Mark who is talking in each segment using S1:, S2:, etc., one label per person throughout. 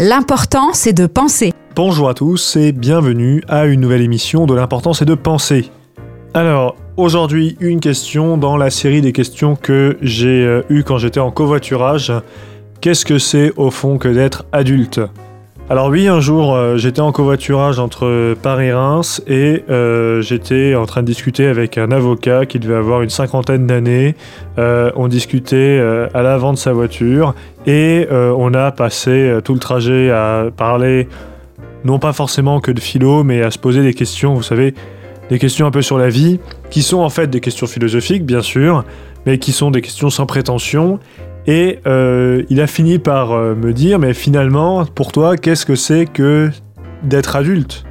S1: L'important, c'est de penser.
S2: Bonjour à tous et bienvenue à une nouvelle émission de l'important, c'est de penser. Alors, aujourd'hui, une question dans la série des questions que j'ai euh, eues quand j'étais en covoiturage. Qu'est-ce que c'est au fond que d'être adulte? Alors oui, un jour, euh, j'étais en covoiturage entre Paris et Reims et euh, j'étais en train de discuter avec un avocat qui devait avoir une cinquantaine d'années. Euh, on discutait à l'avant de sa voiture et on a passé tout le trajet à parler, non pas forcément que de philo, mais à se poser des questions, vous savez, des questions un peu sur la vie, qui sont en fait des questions philosophiques, bien sûr, mais qui sont des questions sans prétention et euh, il a fini par euh, me dire, mais finalement, pour toi, qu'est-ce que c'est que d'être adulte?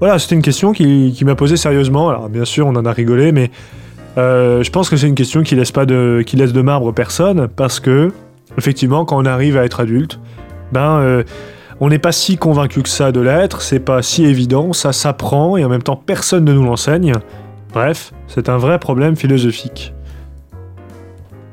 S2: Voilà, c'était une question qui, m'a posé sérieusement. Alors bien sûr, on en a rigolé, mais euh, je pense que c'est une question qui laisse pas de, qui laisse de marbre personne, parce que effectivement, quand on arrive à être adulte, ben on n'est pas si convaincu que ça de l'être, c'est pas si évident, ça s'apprend et en même temps personne ne nous l'enseigne. Bref, c'est un vrai problème philosophique.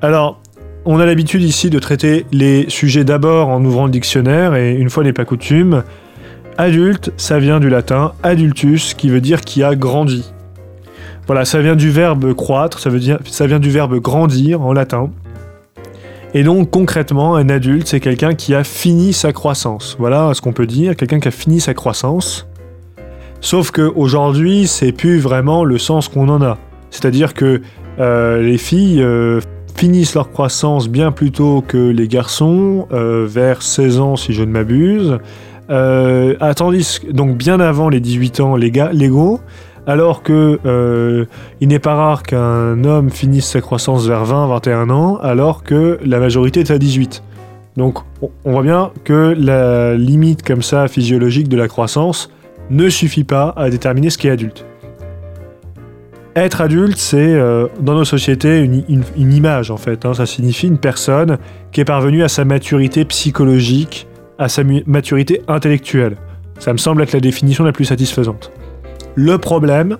S2: Alors, on a l'habitude ici de traiter les sujets d'abord en ouvrant le dictionnaire, et une fois n'est pas coutume, adulte, ça vient du latin adultus, qui veut dire qui a grandi. Voilà, ça vient du verbe croître, ça, veut dire, ça vient du verbe grandir en latin. Et donc concrètement, un adulte, c'est quelqu'un qui a fini sa croissance. Voilà ce qu'on peut dire, quelqu'un qui a fini sa croissance. Sauf qu'aujourd'hui, c'est plus vraiment le sens qu'on en a. C'est-à-dire que euh, les filles euh, finissent leur croissance bien plus tôt que les garçons, euh, vers 16 ans si je ne m'abuse. Euh, donc bien avant les 18 ans légaux, alors que euh, il n'est pas rare qu'un homme finisse sa croissance vers 20-21 ans, alors que la majorité est à 18. Donc on voit bien que la limite comme ça physiologique de la croissance ne suffit pas à déterminer ce qui est adulte. Être adulte, c'est euh, dans nos sociétés une, image en fait. Hein. Ça signifie une personne qui est parvenue à sa maturité psychologique, à sa maturité intellectuelle. Ça me semble être la définition la plus satisfaisante. Le problème,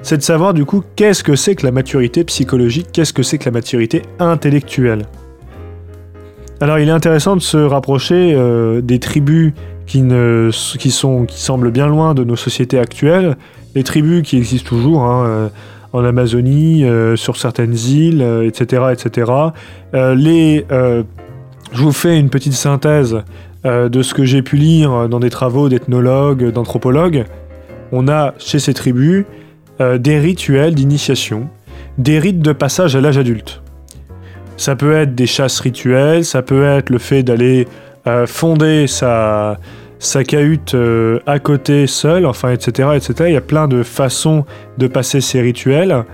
S2: c'est de savoir du coup qu'est-ce que c'est que la maturité psychologique, qu'est-ce que c'est que la maturité intellectuelle? Alors il est intéressant de se rapprocher euh, des tribus qui, sont, qui semblent bien loin de nos sociétés actuelles, les tribus qui existent toujours hein, euh, en Amazonie, euh, sur certaines îles, etc. Euh, etc. les, je vous fais une petite synthèse de ce que j'ai pu lire dans des travaux d'ethnologues, d'anthropologues. On a chez ces tribus des rituels d'initiation, des rites de passage à l'âge adulte. Ça peut être des chasses rituelles, ça peut être le fait d'aller fonder sa, sa cahute euh, à côté seul, enfin, etc., etc. Il y a plein de façons de passer ces rituels.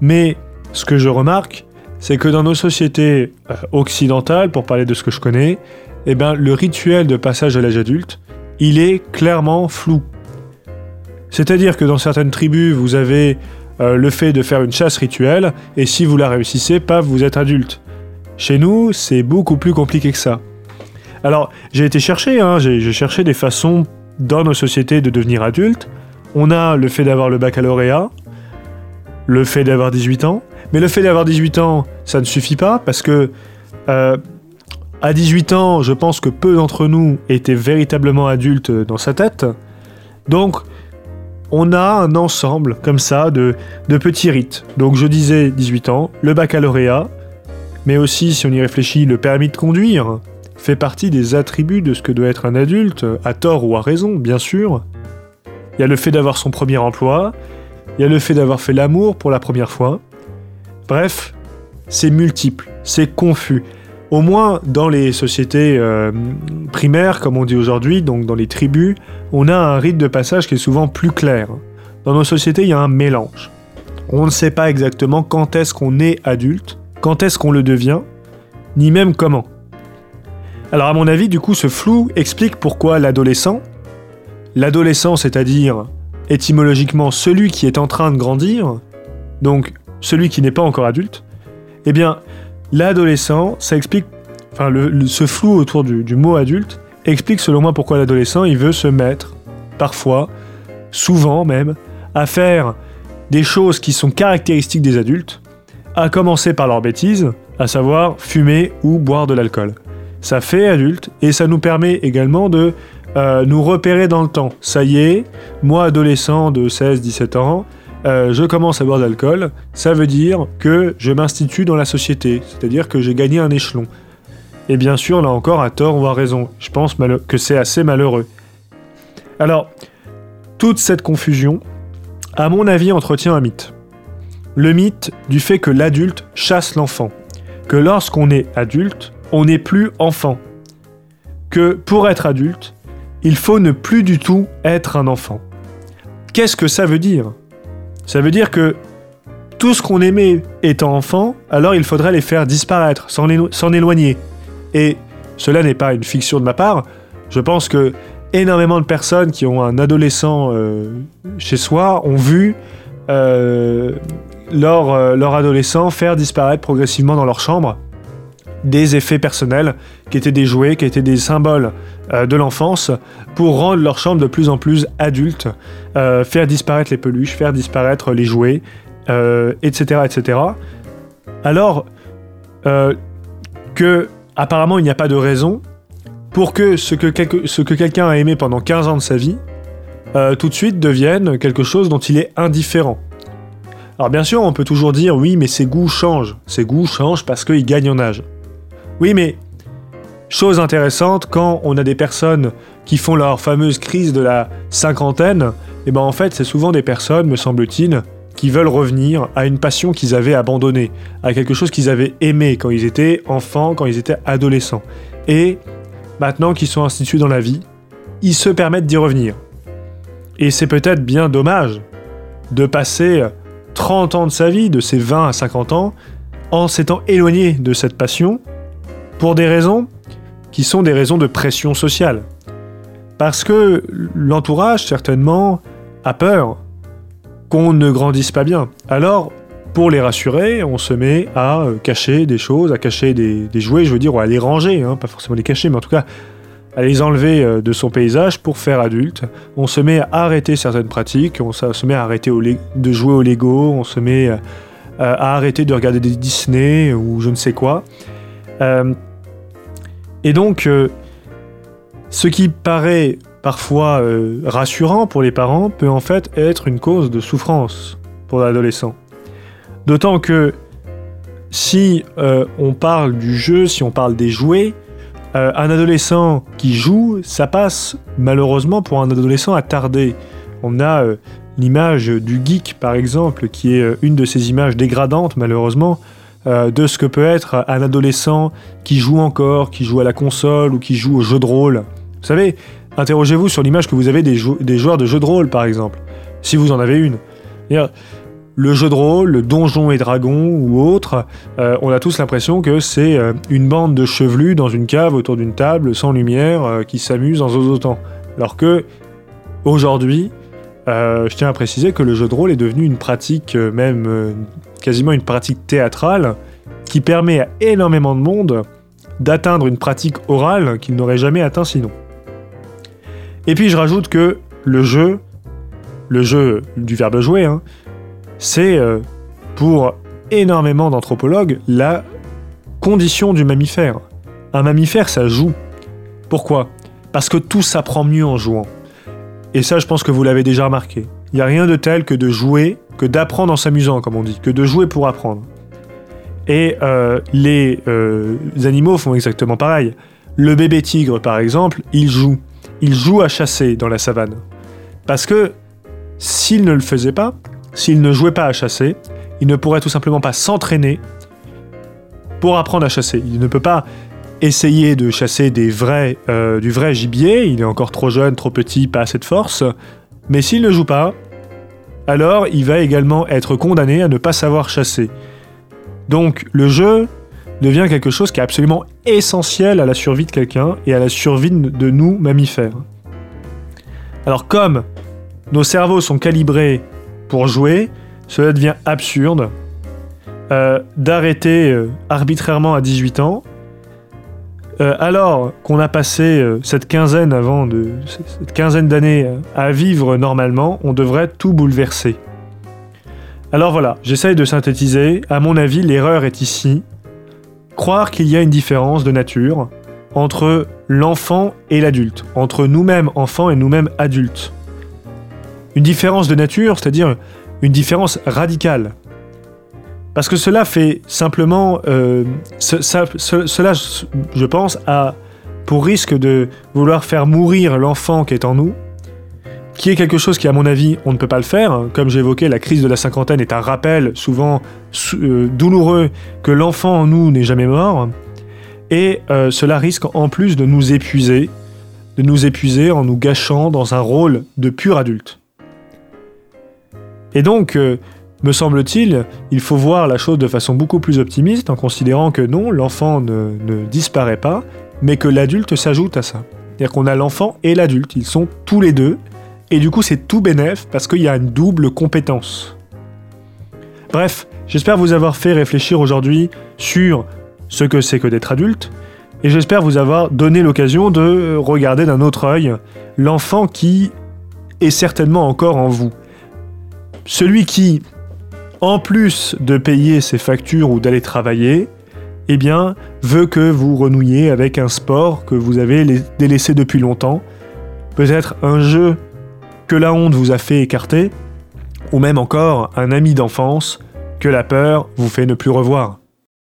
S2: Mais ce que je remarque, c'est que dans nos sociétés euh, occidentales, pour parler de ce que je connais, eh ben, le rituel de passage à l'âge adulte, il est clairement flou. C'est-à-dire que dans certaines tribus, vous avez euh, le fait de faire une chasse rituelle, et si vous la réussissez, paf, vous êtes adulte. Chez nous, c'est beaucoup plus compliqué que ça. Alors, j'ai été chercher, hein, j'ai cherché des façons dans nos sociétés de devenir adulte. On a le fait d'avoir le baccalauréat, le fait d'avoir 18 ans, mais le fait d'avoir 18 ans, ça ne suffit pas parce que euh, à 18 ans, je pense que peu d'entre nous étaient véritablement adultes dans sa tête. Donc, on a un ensemble comme ça de, de petits rites. Donc, je disais 18 ans, le baccalauréat, mais aussi, si on y réfléchit, le permis de conduire, fait partie des attributs de ce que doit être un adulte, à tort ou à raison, bien sûr. Il y a le fait d'avoir son premier emploi, il y a le fait d'avoir fait l'amour pour la première fois. Bref, c'est multiple, c'est confus. Au moins dans les sociétés euh, primaires, comme on dit aujourd'hui, donc dans les tribus, on a un rite de passage qui est souvent plus clair. Dans nos sociétés, il y a un mélange. On ne sait pas exactement quand est-ce qu'on est adulte, quand est-ce qu'on le devient, ni même comment. Alors à mon avis, du coup, ce flou explique pourquoi l'adolescent, l'adolescent c'est-à-dire étymologiquement celui qui est en train de grandir, donc celui qui n'est pas encore adulte, eh bien l'adolescent, ça explique, enfin ce flou autour du, du mot adulte explique selon moi pourquoi l'adolescent il veut se mettre, parfois, souvent même, à faire des choses qui sont caractéristiques des adultes, à commencer par leur bêtise, à savoir fumer ou boire de l'alcool. Ça fait adulte et ça nous permet également de euh, nous repérer dans le temps. Ça y est, moi adolescent de 16-17 ans, euh, je commence à boire de l'alcool, ça veut dire que je m'institue dans la société, c'est-à-dire que j'ai gagné un échelon. Et bien sûr, là encore, à tort ou à raison, je pense que c'est assez malheureux. Alors, toute cette confusion, à mon avis, entretient un mythe. Le mythe du fait que l'adulte chasse l'enfant. Que lorsqu'on est adulte, n'est plus enfant. Que pour être adulte, il faut ne plus du tout être un enfant. Qu'est-ce que ça veut dire? Ça veut dire que tout ce qu'on aimait étant enfant, alors il faudrait les faire disparaître, s'en éloigner. Et cela n'est pas une fiction de ma part. Je pense que énormément de personnes qui ont un adolescent euh, chez soi ont vu euh, leur, euh, leur adolescent faire disparaître progressivement dans leur chambre des effets personnels qui étaient des jouets, qui étaient des symboles de l'enfance pour rendre leur chambre de plus en plus adulte, faire disparaître les peluches, faire disparaître les jouets, etc., etc. Alors que apparemment il n'y a pas de raison pour que ce que, ce que quelqu'un a aimé pendant 15 ans de sa vie, euh, tout de suite devienne quelque chose dont il est indifférent. Alors bien sûr, on peut toujours dire oui, mais ses goûts changent. Ses goûts changent parce qu'il gagne en âge. Oui, mais chose intéressante, quand on a des personnes qui font leur fameuse crise de la cinquantaine, et eh ben en fait, c'est souvent des personnes, me semble-t-il, qui veulent revenir à une passion qu'ils avaient abandonnée, à quelque chose qu'ils avaient aimé quand ils étaient enfants, quand ils étaient adolescents. Et maintenant qu'ils sont institués dans la vie, ils se permettent d'y revenir. Et c'est peut-être bien dommage de passer 30 ans de sa vie, de ses 20 à 50 ans, en s'étant éloigné de cette passion, pour des raisons qui sont des raisons de pression sociale. Parce que l'entourage, certainement, a peur qu'on ne grandisse pas bien. Alors, pour les rassurer, on se met à euh, cacher des choses, à cacher des, jouets, je veux dire, ou à les ranger, hein, pas forcément les cacher, mais en tout cas à les enlever euh, de son paysage pour faire adulte. On se met à arrêter certaines pratiques, on se met à arrêter de jouer au Lego, on se met euh, à arrêter de regarder des Disney ou je ne sais quoi. Et donc, ce qui paraît parfois rassurant pour les parents peut en fait être une cause de souffrance pour l'adolescent. D'autant que si euh, on parle du jeu, si on parle des jouets, euh, un adolescent qui joue, ça passe malheureusement pour un adolescent attardé. On a euh, l'image du geek par exemple, qui est une de ces images dégradantes malheureusement de ce que peut être un adolescent qui joue encore, qui joue à la console ou qui joue au jeu de rôle. Vous savez, interrogez-vous sur l'image que vous avez des, joueurs de jeux de rôle par exemple, si vous en avez une le jeu de rôle, le donjon et dragon ou autre, euh, on a tous l'impression que c'est euh, une bande de chevelus dans une cave autour d'une table sans lumière euh, qui s'amusent en zozotant. Alors que aujourd'hui, je tiens à préciser que le jeu de rôle est devenu une pratique, même quasiment une pratique théâtrale, qui permet à énormément de monde d'atteindre une pratique orale qu'il n'aurait jamais atteint sinon. Et puis je rajoute que le jeu, le jeu du verbe jouer, hein, c'est euh, pour énormément d'anthropologues la condition du mammifère. Un mammifère, ça joue. Pourquoi? Parce que tout s'apprend mieux en jouant. Et ça, je pense que vous l'avez déjà remarqué. Il n'y a rien de tel que de jouer, que d'apprendre en s'amusant, comme on dit, que de jouer pour apprendre. Et euh, les, euh, animaux font exactement pareil. Le bébé tigre, par exemple, il joue. Il joue à chasser dans la savane. Parce que s'il ne le faisait pas, s'il ne jouait pas à chasser, il ne pourrait tout simplement pas s'entraîner pour apprendre à chasser. Il ne peut pas essayer de chasser des vrais, euh, du vrai gibier, il est encore trop jeune, trop petit, pas assez de force, mais s'il ne joue pas, alors il va également être condamné à ne pas savoir chasser. Donc le jeu devient quelque chose qui est absolument essentiel à la survie de quelqu'un et à la survie de nous mammifères. Alors comme nos cerveaux sont calibrés pour jouer, cela devient absurde euh, d'arrêter euh, arbitrairement à 18 ans, euh, alors qu'on a passé cette quinzaine avant cette quinzaine d'années à vivre normalement, on devrait tout bouleverser. Alors voilà, j'essaye de synthétiser. À mon avis, l'erreur est ici. Croire qu'il y a une différence de nature entre l'enfant et l'adulte, entre nous-mêmes enfants et nous-mêmes adultes. Une différence de nature, c'est-à-dire une différence radicale. Parce que cela fait simplement... euh, cela, je pense, a pour risque de vouloir faire mourir l'enfant qui est en nous, qui est quelque chose qui, à mon avis, on ne peut pas le faire. Comme j'évoquais, la crise de la cinquantaine est un rappel souvent sou- euh, douloureux que l'enfant en nous n'est jamais mort. Et euh, cela risque en plus de nous épuiser, de nous épuiser en nous gâchant dans un rôle de pur adulte. Et donc, me semble-t-il, il faut voir la chose de façon beaucoup plus optimiste en considérant que non, l'enfant ne, disparaît pas, mais que l'adulte s'ajoute à ça. C'est-à-dire qu'on a l'enfant et l'adulte, ils sont tous les deux, et du coup c'est tout bénef parce qu'il y a une double compétence. Bref, j'espère vous avoir fait réfléchir aujourd'hui sur ce que c'est que d'être adulte, et j'espère vous avoir donné l'occasion de regarder d'un autre œil l'enfant qui est certainement encore en vous. Celui qui, en plus de payer ses factures ou d'aller travailler, eh bien, veut que vous renouiez avec un sport que vous avez lais- délaissé depuis longtemps, peut-être un jeu que la honte vous a fait écarter, ou même encore un ami d'enfance que la peur vous fait ne plus revoir.